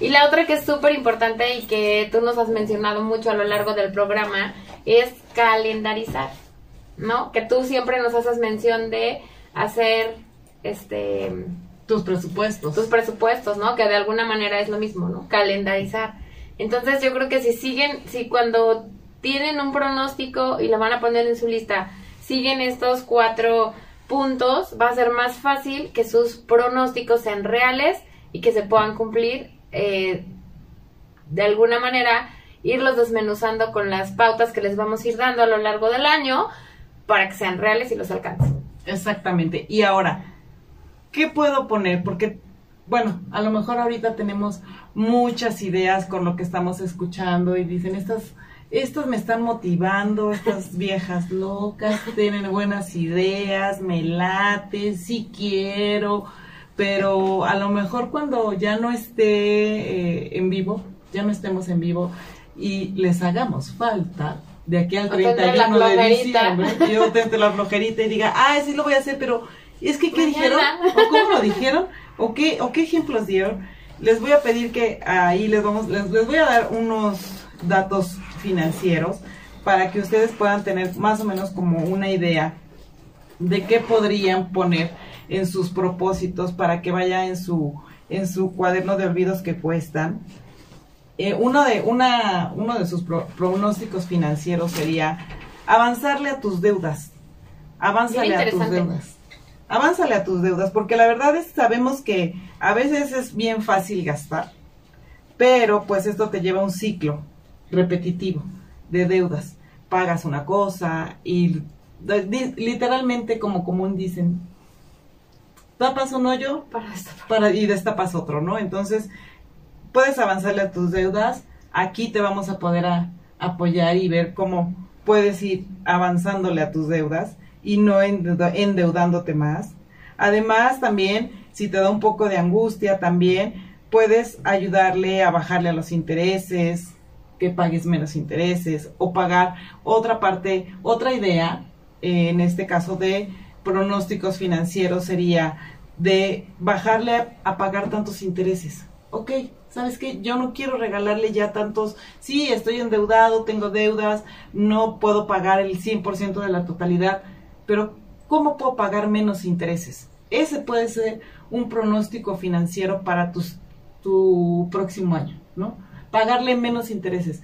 Y la otra que es súper importante y que tú nos has mencionado mucho a lo largo del programa es calendarizar, ¿no? Que tú siempre nos haces mención de hacer, este, Tus presupuestos. tus presupuestos, ¿no? Que de alguna manera es lo mismo, ¿no? Calendarizar. Entonces yo creo que si siguen, si cuando tienen un pronóstico y lo van a poner en su lista, siguen estos cuatro puntos, va a ser más fácil que sus pronósticos sean reales y que se puedan cumplir eh, de alguna manera, irlos desmenuzando con las pautas que les vamos a ir dando a lo largo del año para que sean reales y los alcancen. Exactamente. Y ahora, ¿qué puedo poner? Porque, bueno, a lo mejor ahorita tenemos muchas ideas con lo que estamos escuchando y dicen, estas, estas me están motivando, estas viejas locas, tienen buenas ideas, me late, sí quiero, pero a lo mejor cuando ya no esté eh, en vivo, ya no estemos en vivo y les hagamos falta de aquí al O tendré la 31 de diciembre, yo tente la flojerita y diga, ah, sí lo voy a hacer, pero es que ¿qué Mañana. dijeron? ¿O cómo lo dijeron? ¿O qué, o qué ejemplos dieron? Les voy a pedir que ahí les vamos, les, les voy a dar unos datos financieros para que ustedes puedan tener más o menos como una idea de qué podrían poner en sus propósitos para que vaya en su en su cuaderno de olvidos que cuestan. Eh, uno de una uno de sus pro- pronósticos financieros sería avanzarle a tus deudas. Avánzale a tus deudas. Avánzale a tus deudas, porque la verdad es sabemos que a veces es bien fácil gastar, pero pues esto te lleva a un ciclo repetitivo de deudas. Pagas una cosa y literalmente como común dicen, tapas un hoyo Para para, y destapas otro, ¿no? Entonces, puedes avanzarle a tus deudas. Aquí te vamos a poder apoyar y ver cómo puedes ir avanzándole a tus deudas y no endeudándote más. Además, también, si te da un poco de angustia, también puedes ayudarle a bajarle a los intereses, que pagues menos intereses o pagar otra parte, otra idea, eh, en este caso de pronósticos financieros sería de bajarle a pagar tantos intereses. Ok, ¿sabes qué? Yo no quiero regalarle ya tantos, sí, estoy endeudado, tengo deudas, no puedo pagar el 100% de la totalidad, pero ¿cómo puedo pagar menos intereses? Ese puede ser un pronóstico financiero para tus, tu próximo año, ¿no? Pagarle menos intereses.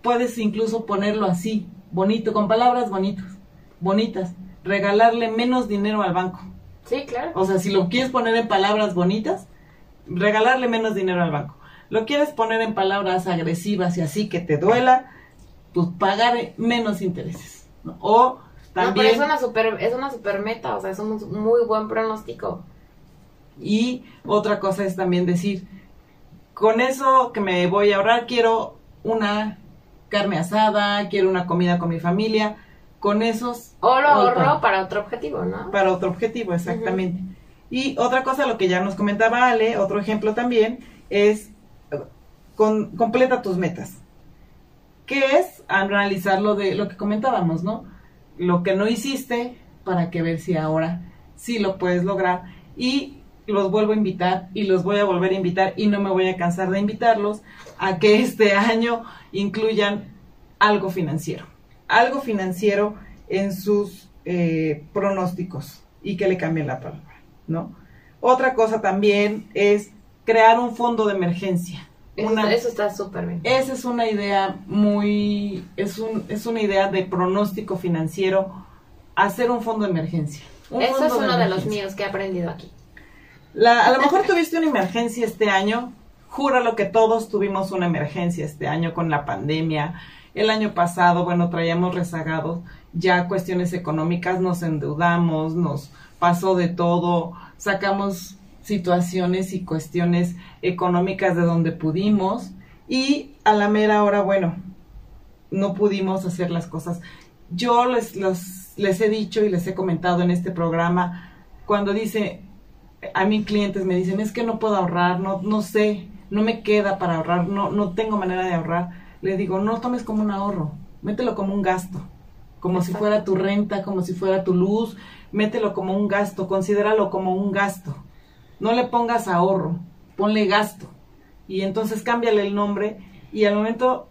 Puedes incluso ponerlo así, bonito, con palabras bonitas, bonitas. Regalarle menos dinero al banco. Sí, claro. O sea, si lo quieres poner en palabras bonitas, regalarle menos dinero al banco. Lo quieres poner en palabras agresivas y así que te duela, pues pagar menos intereses. ¿no? O también... No, pero es una super, es una super meta, o sea, es un muy buen pronóstico. Y otra cosa es también decir, con eso que me voy a ahorrar, quiero una carne asada, quiero una comida con mi familia, con esos... O lo ahorro para otro objetivo, ¿no? Para otro objetivo, exactamente. Y otra cosa, lo que ya nos comentaba Ale, otro ejemplo también, es con, completa tus metas. ¿Qué es? Analizar lo de lo que comentábamos, ¿no? Lo que no hiciste para que ver si ahora sí lo puedes lograr. Y los vuelvo a invitar y los voy a volver a invitar y no me voy a cansar de invitarlos a que este año incluyan algo financiero. Algo financiero en sus eh, pronósticos y que le cambien la palabra, ¿no? Otra cosa también es crear un fondo de emergencia. Eso, está súper bien. Esa es una idea muy, es, un, es una idea de pronóstico financiero, hacer un fondo de emergencia. Eso es uno de, los míos que he aprendido aquí. a lo mejor tuviste una emergencia este año, júralo que todos tuvimos una emergencia este año con la pandemia. El año pasado, bueno, traíamos rezagados ya cuestiones económicas, nos endeudamos, nos pasó de todo, sacamos situaciones y cuestiones económicas de donde pudimos y a la mera hora, bueno, no pudimos hacer las cosas. Yo les, les he dicho y les he comentado en este programa, cuando dice, a mis clientes me dicen, es que no puedo ahorrar, no, no sé, no me queda para ahorrar, no, no tengo manera de ahorrar. Le digo, no tomes como un ahorro, mételo como un gasto, como si fuera tu renta, como si fuera tu luz, mételo como un gasto, considéralo como un gasto no le pongas ahorro, ponle gasto. Y entonces cámbiale el nombre y al momento,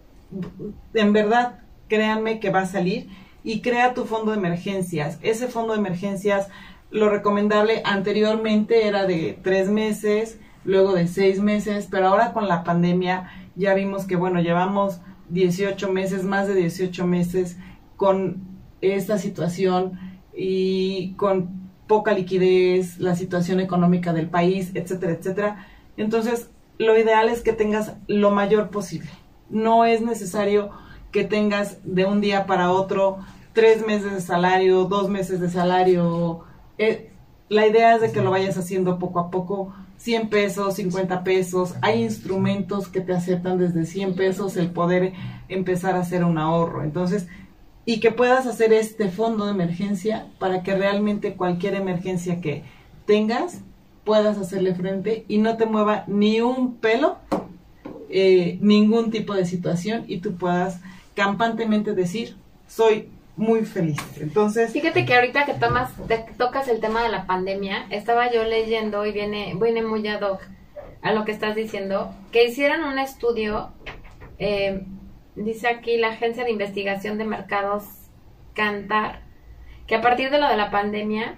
en verdad, créanme que va a salir y crea tu fondo de emergencias. Ese fondo de emergencias, lo recomendable anteriormente era de tres meses, luego de seis meses, pero ahora con la pandemia ya vimos que, bueno, llevamos 18 meses, más de 18 meses con esta situación y con poca liquidez, la situación económica del país, etcétera, etcétera. Entonces, lo ideal es que tengas lo mayor posible. No es necesario que tengas de un día para otro tres meses de salario, dos meses de salario. Eh, la idea es de que lo vayas haciendo poco a poco, 100 pesos, 50 pesos. Hay instrumentos que te aceptan desde 100 pesos el poder empezar a hacer un ahorro. Entonces, y que puedas hacer este fondo de emergencia para que realmente cualquier emergencia que tengas puedas hacerle frente y no te mueva ni un pelo, eh, ningún tipo de situación y tú puedas campantemente decir, soy muy feliz. Entonces, fíjate que ahorita que tomas, te tocas el tema de la pandemia, estaba yo leyendo y viene, viene muy ad hoc a lo que estás diciendo, que hicieran un estudio eh, dice aquí la Agencia de Investigación de Mercados Cantar, que a partir de lo de la pandemia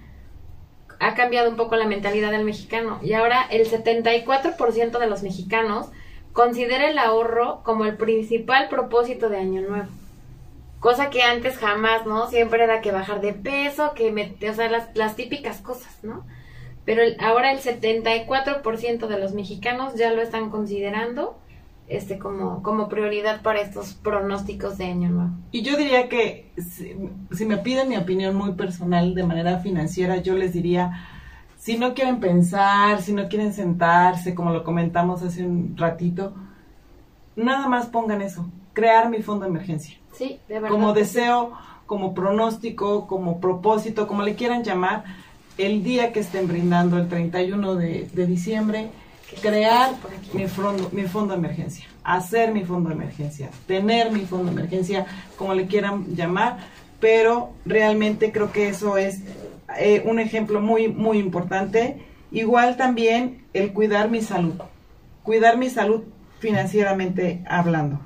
ha cambiado un poco la mentalidad del mexicano y ahora el 74% de los mexicanos considera el ahorro como el principal propósito de Año Nuevo. Cosa que antes jamás, ¿no? Siempre era que bajar de peso, que meter, o sea, las, las típicas cosas, ¿no? Pero ahora el 74% de los mexicanos ya lo están considerando este como, como prioridad para estos pronósticos de año nuevo. Y yo diría que si, me piden mi opinión muy personal de manera financiera, yo les diría, si no quieren pensar, si no quieren sentarse, como lo comentamos hace un ratito, nada más pongan eso, crear mi fondo de emergencia. Sí, de verdad. Como deseo, como pronóstico, como propósito, como le quieran llamar, el día que estén brindando el 31 de, de diciembre, crear mi fondo, mi fondo de emergencia, hacer mi fondo de emergencia, tener mi fondo de emergencia, como le quieran llamar, pero realmente creo que eso es eh, un ejemplo muy, muy importante. Igual también el cuidar mi salud, cuidar mi salud financieramente hablando.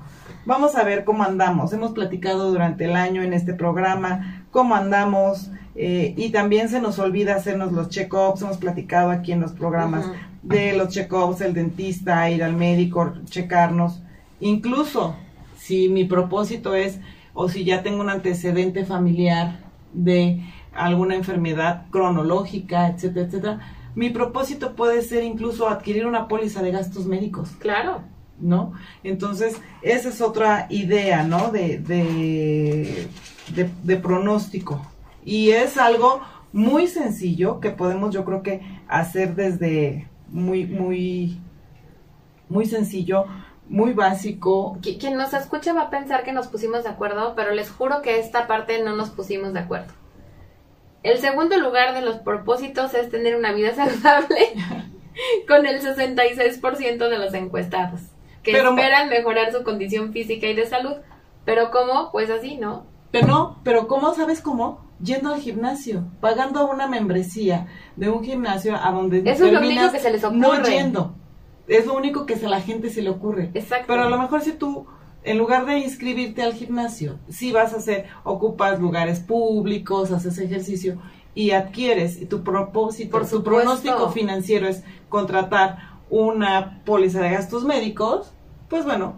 Vamos a ver cómo andamos. Hemos platicado durante el año en este programa cómo andamos eh, y también se nos olvida hacernos los check-ups. Hemos platicado aquí en los programas de los check-ups, el dentista, ir al médico, checarnos. Incluso si mi propósito es, o si ya tengo un antecedente familiar de alguna enfermedad cronológica, etcétera, etcétera, Mi propósito puede ser incluso adquirir una póliza de gastos médicos. Claro. ¿No? Entonces, esa es otra idea, ¿no? De, de, de, pronóstico. Y es algo muy sencillo que podemos, yo creo que, hacer desde muy, muy, muy sencillo, muy básico. Quien nos escucha va a pensar que nos pusimos de acuerdo, pero les juro que esta parte no nos pusimos de acuerdo. El segundo lugar de los propósitos es tener una vida saludable con el 66% de los encuestados, que esperan mejorar su condición física y de salud. Pero ¿cómo? Pues así, ¿no? Pero no, pero ¿cómo sabes cómo? Yendo al gimnasio, pagando una membresía de un gimnasio a donde Eso es lo único que se les ocurre. No yendo. Es lo único que a la gente se le ocurre. Exacto. Pero a lo mejor si tú en lugar de inscribirte al gimnasio, si vas a hacer, ocupas lugares públicos, haces ejercicio y adquieres y tu propósito, Por tu pronóstico financiero es contratar una póliza de gastos médicos, pues bueno,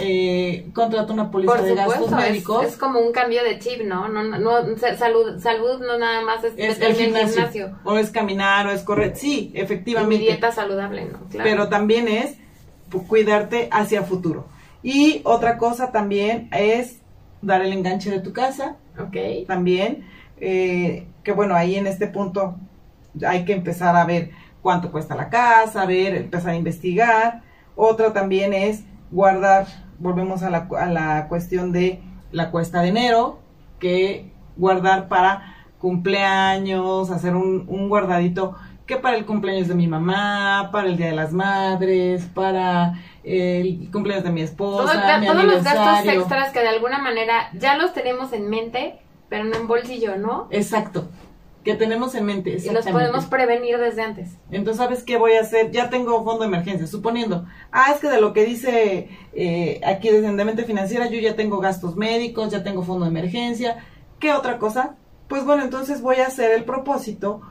eh, contrata una póliza de gastos médicos. Es, como un cambio de chip, ¿no? no, no, salud, salud no nada más es, el gimnasio, O es caminar, o es correr. Sí, efectivamente. Y dieta saludable, ¿no? Pero también es cuidarte hacia futuro. Y otra cosa también es dar el enganche de tu casa. Ok. También. Eh, que bueno, ahí en este punto hay que empezar a ver cuánto cuesta la casa, a ver, empezar a investigar. Otra también es guardar, volvemos a la, a la cuestión de la cuesta de enero, que guardar para cumpleaños, hacer un, un guardadito que para el cumpleaños de mi mamá, para el Día de las Madres, para el cumpleaños de mi esposa, mi todos los gastos extras que de alguna manera ya los tenemos en mente, pero no en bolsillo, ¿no? Exacto. Que tenemos en mente. Y los podemos prevenir desde antes. Entonces, ¿sabes qué voy a hacer? Ya tengo fondo de emergencia, suponiendo. Ah, es que de lo que dice eh, aquí descendiente financiera, yo ya tengo gastos médicos, ya tengo fondo de emergencia. ¿Qué otra cosa? Pues bueno, entonces voy a hacer el propósito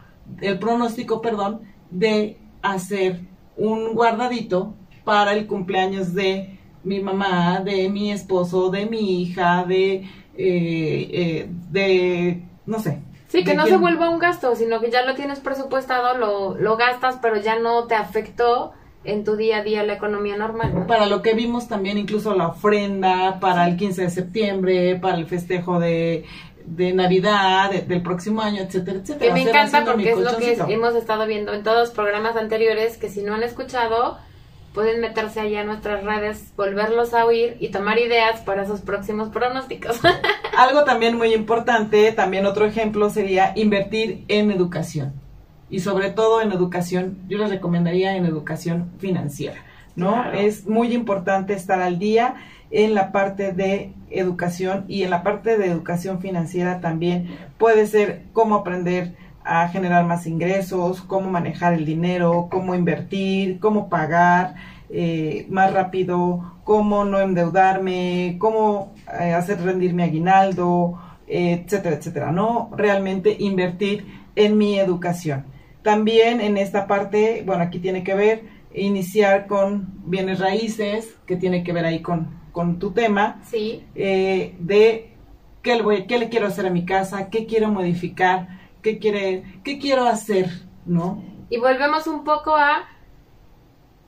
el pronóstico, perdón, de hacer un guardadito para el cumpleaños de mi mamá, de mi esposo, de mi hija, de, eh, eh, de, no sé. Sí, que no se vuelva un gasto, sino que ya lo tienes presupuestado, lo, lo gastas, pero ya no te afectó en tu día a día la economía normal. Para lo que vimos también incluso la ofrenda para el 15 de septiembre, para el festejo de de Navidad, del próximo año, etcétera, etcétera. Que me encanta porque es lo que hemos estado viendo en todos los programas anteriores, que si no han escuchado, pueden meterse allá a nuestras redes, volverlos a oír y tomar ideas para sus próximos pronósticos. Algo también muy importante, también otro ejemplo sería invertir en educación. Y sobre todo en educación, yo les recomendaría en educación financiera, ¿no? Es muy importante estar al día en la parte de educación y en la parte de educación financiera también puede ser cómo aprender a generar más ingresos, cómo manejar el dinero, cómo invertir, cómo pagar eh, más rápido, cómo no endeudarme, cómo eh, hacer rendir mi aguinaldo, etcétera, etcétera, ¿no? Realmente invertir en mi educación. También en esta parte, bueno, aquí tiene que ver iniciar con bienes raíces, que tiene que ver ahí con con tu tema sí. Eh, de qué le, voy, qué le quiero hacer a mi casa, qué quiero modificar, qué, quiere, qué quiero hacer, ¿no? Y volvemos un poco a,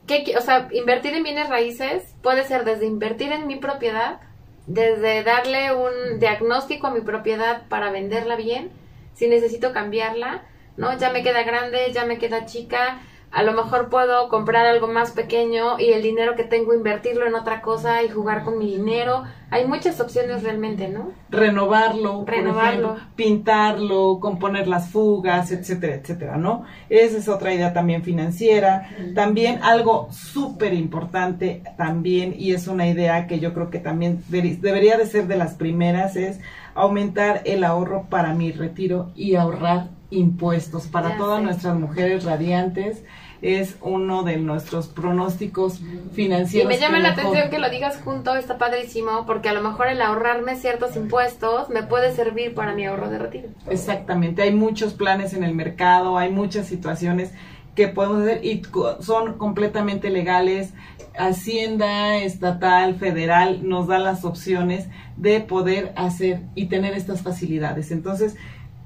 ¿qué, o sea, invertir en bienes raíces puede ser desde invertir en mi propiedad, desde darle un diagnóstico a mi propiedad para venderla bien, si necesito cambiarla, ¿no? Ya me queda grande, ya me queda chica, a lo mejor puedo comprar algo más pequeño y el dinero que tengo invertirlo en otra cosa y jugar con mi dinero. Hay muchas opciones realmente, ¿no? Renovarlo, renovarlo, pintarlo, componer las fugas, etcétera, etcétera, ¿no? Esa es otra idea también financiera. También algo súper importante también y es una idea que yo creo que también debería de ser de las primeras es aumentar el ahorro para mi retiro y ahorrar impuestos para todas nuestras mujeres radiantes es uno de nuestros pronósticos financieros. Y me llama la atención que lo digas junto, está padrísimo, porque a lo mejor el ahorrarme ciertos impuestos me puede servir para mi ahorro de retiro. Exactamente, hay muchos planes en el mercado, hay muchas situaciones que podemos hacer y son completamente legales. Hacienda estatal, federal nos da las opciones de poder hacer y tener estas facilidades. Entonces,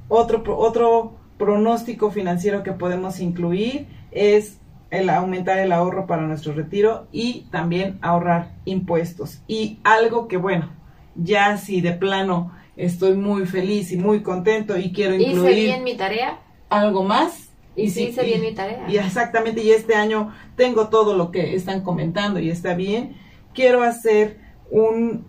otro, otro pronóstico financiero que podemos incluir es el aumentar el ahorro para nuestro retiro y también ahorrar impuestos. Y algo que, bueno, ya si de plano estoy muy feliz y muy contento y quiero incluir... ¿Hice bien mi tarea? Algo más. Y, sí hice bien mi tarea. Y exactamente, y este año tengo todo lo que están comentando y está bien. Quiero hacer un,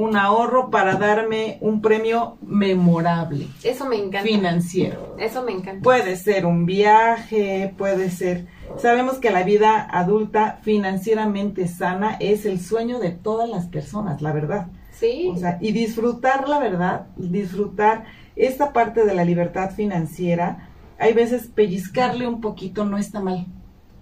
un ahorro para darme un premio memorable. Eso me encanta. Financiero. Eso me encanta. Puede ser un viaje, puede ser... Sabemos que la vida adulta financieramente sana es el sueño de todas las personas, la verdad. Sí. O sea, y disfrutar la verdad, disfrutar esta parte de la libertad financiera, hay veces pellizcarle un poquito no está mal.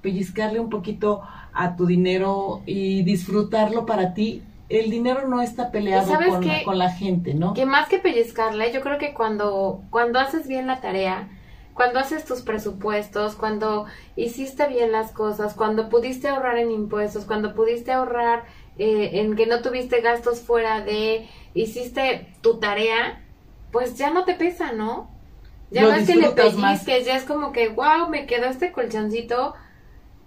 Pellizcarle un poquito a tu dinero y disfrutarlo para ti. El dinero no está peleado ¿Sabes con, la, con la gente, ¿no? Que más que pellizcarle, yo creo que cuando, cuando haces bien la tarea, cuando haces tus presupuestos, cuando hiciste bien las cosas, cuando pudiste ahorrar en impuestos, cuando pudiste ahorrar eh, en que no tuviste gastos fuera de, hiciste tu tarea, pues ya no te pesa, ¿no? Ya Lo no es que le más. pellizques, ya es como que, wow, me quedó este colchoncito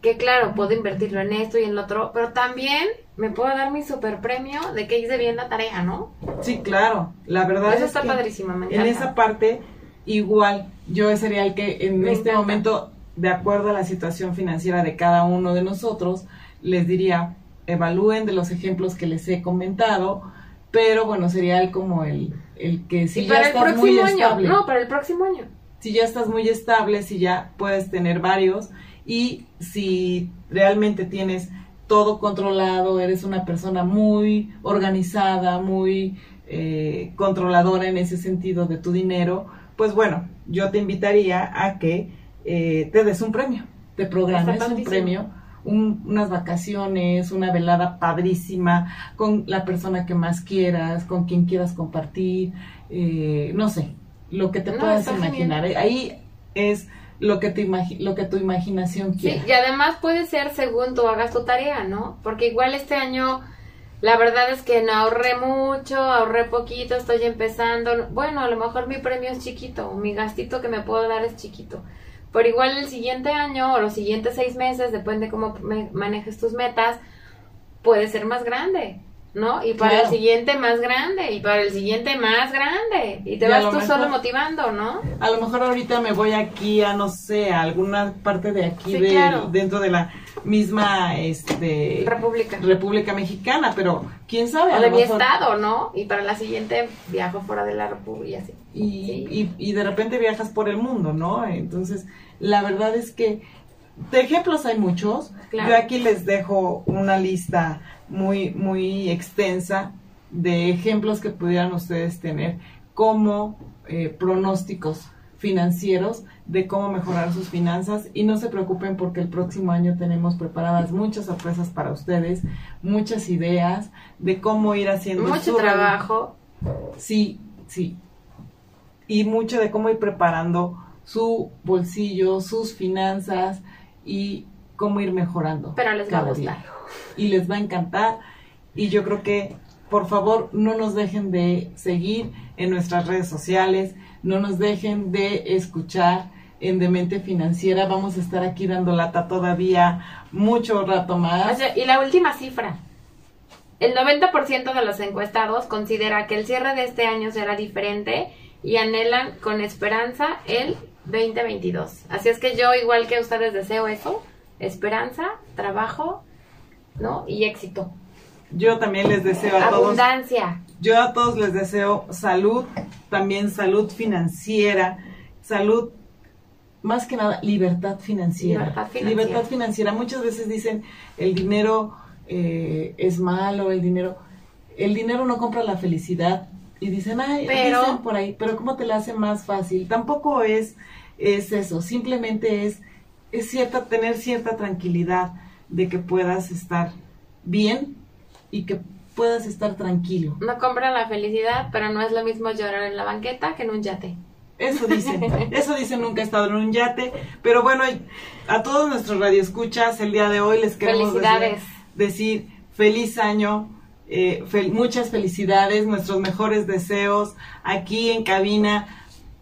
que claro, puedo invertirlo en esto y en lo otro, pero también me puedo dar mi super premio de que hice bien la tarea, ¿no? Sí, claro. La verdad Eso es está que padrísimo, me en encanta. esa parte igual yo sería el que en Me este encanta. momento, de acuerdo a la situación financiera de cada uno de nosotros, les diría, evalúen de los ejemplos que les he comentado, pero bueno, sería el como el, el que si y ya para el estás muy próximo año, estable, no, para el próximo año. si ya estás muy estable, si ya puedes tener varios y si realmente tienes todo controlado, eres una persona muy organizada, muy eh, controladora en ese sentido de tu dinero, pues bueno, yo te invitaría a que eh, te des un premio, te programes un premio, un- unas vacaciones, una velada padrísima con la persona que más quieras, con quien quieras compartir, eh, no sé, lo que te No, puedas imaginar. genial. Ahí es lo que, te imagi- lo que tu imaginación Sí, quiera. y además puede ser según tú hagas tu tarea, ¿no? Porque igual este año, la verdad es que no ahorré mucho, ahorré poquito, estoy empezando. Bueno, a lo mejor mi premio es chiquito, mi gastito que me puedo dar es chiquito. Pero igual el siguiente año o los siguientes seis meses, depende cómo me- manejes tus metas, puede ser más grande, ¿no? Y para Claro. el siguiente más grande, y para el siguiente más grande. Y te Y vas tú mejor- solo motivando, ¿no? A lo mejor ahorita me voy aquí a, no sé, a alguna parte de aquí, Sí, de- claro. dentro de la misma este, República. República Mexicana, pero quién sabe. a O de lo mi mejor- estado, ¿no? Y para la siguiente viajo fuera de la República y así. y, Sí. y, y de repente viajas por el mundo, ¿no? Entonces, la verdad es que de ejemplos hay muchos. Claro. Yo aquí les dejo una lista muy, muy extensa de ejemplos que pudieran ustedes tener como eh, pronósticos financieros de cómo mejorar sus finanzas y no se preocupen porque el próximo año tenemos preparadas muchas sorpresas para ustedes, muchas ideas de cómo ir haciendo Mucho su trabajo. Sí, sí. Y mucho de cómo ir preparando su bolsillo, sus finanzas y cómo ir mejorando. Pero les va a gustar. día. Y les va a encantar. Y yo creo que, por favor, no nos dejen de seguir en nuestras redes sociales, no nos dejen de escuchar en Demente Financiera. Vamos a estar aquí dando lata todavía mucho rato más. O sea, y la última cifra. El 90% de los encuestados considera que el cierre de este año será diferente y anhelan con esperanza el 2022. Así es que yo, igual que ustedes, deseo eso. Esperanza, trabajo, ¿no? Y éxito. Yo también les deseo a todos Abundancia. Yo a todos les deseo salud, también salud financiera, salud, más que nada, libertad financiera. Libertad financiera. Libertad financiera. Muchas veces dicen el dinero eh, es malo, el dinero, el dinero no compra la felicidad. Y dicen, ay, Pero- dicen por ahí, pero ¿cómo te la hace más fácil? Tampoco es, es eso, simplemente es, es cierta, tener cierta tranquilidad de que puedas estar bien y que puedas estar tranquilo. No compran la felicidad, pero no es lo mismo llorar en la banqueta que en un yate. Eso dicen, eso dicen, nunca he estado en un yate, pero bueno, a todos nuestros radioescuchas el día de hoy les queremos decir, Felicidades. decir feliz año, eh, fel- muchas felicidades, nuestros mejores deseos aquí en cabina,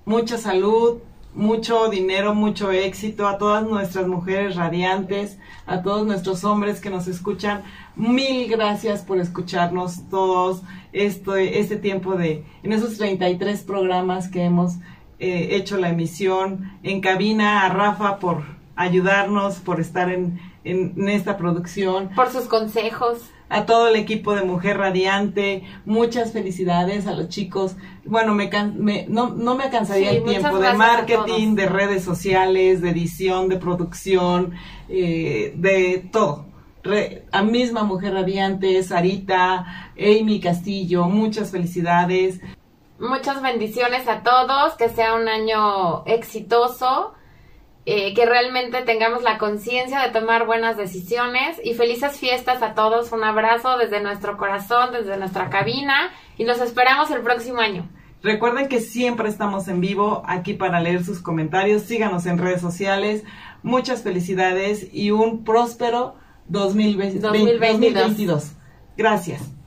mucha salud, mucho dinero, mucho éxito a todas nuestras mujeres radiantes, a todos nuestros hombres que nos escuchan. Mil gracias por escucharnos todos este, este tiempo de, en esos 33 programas que hemos eh, hecho la emisión, en cabina a Rafa por ayudarnos, por estar en, en esta producción. Por sus consejos a todo el equipo de Mujer Radiante, muchas felicidades a los chicos. Bueno, me, no, no, me alcanzaría el tiempo de marketing, de redes sociales, de edición, de producción, eh, de todo. a misma Mujer Radiante, Sarita, Amy Castillo, muchas felicidades. Muchas bendiciones a todos, que sea un año exitoso eh, que realmente tengamos la conciencia de tomar buenas decisiones y felices fiestas a todos. Un abrazo desde nuestro corazón, desde nuestra cabina y los esperamos el próximo año. Recuerden que siempre estamos en vivo aquí para leer sus comentarios. Síganos en redes sociales. Muchas felicidades y un próspero 2022. Gracias.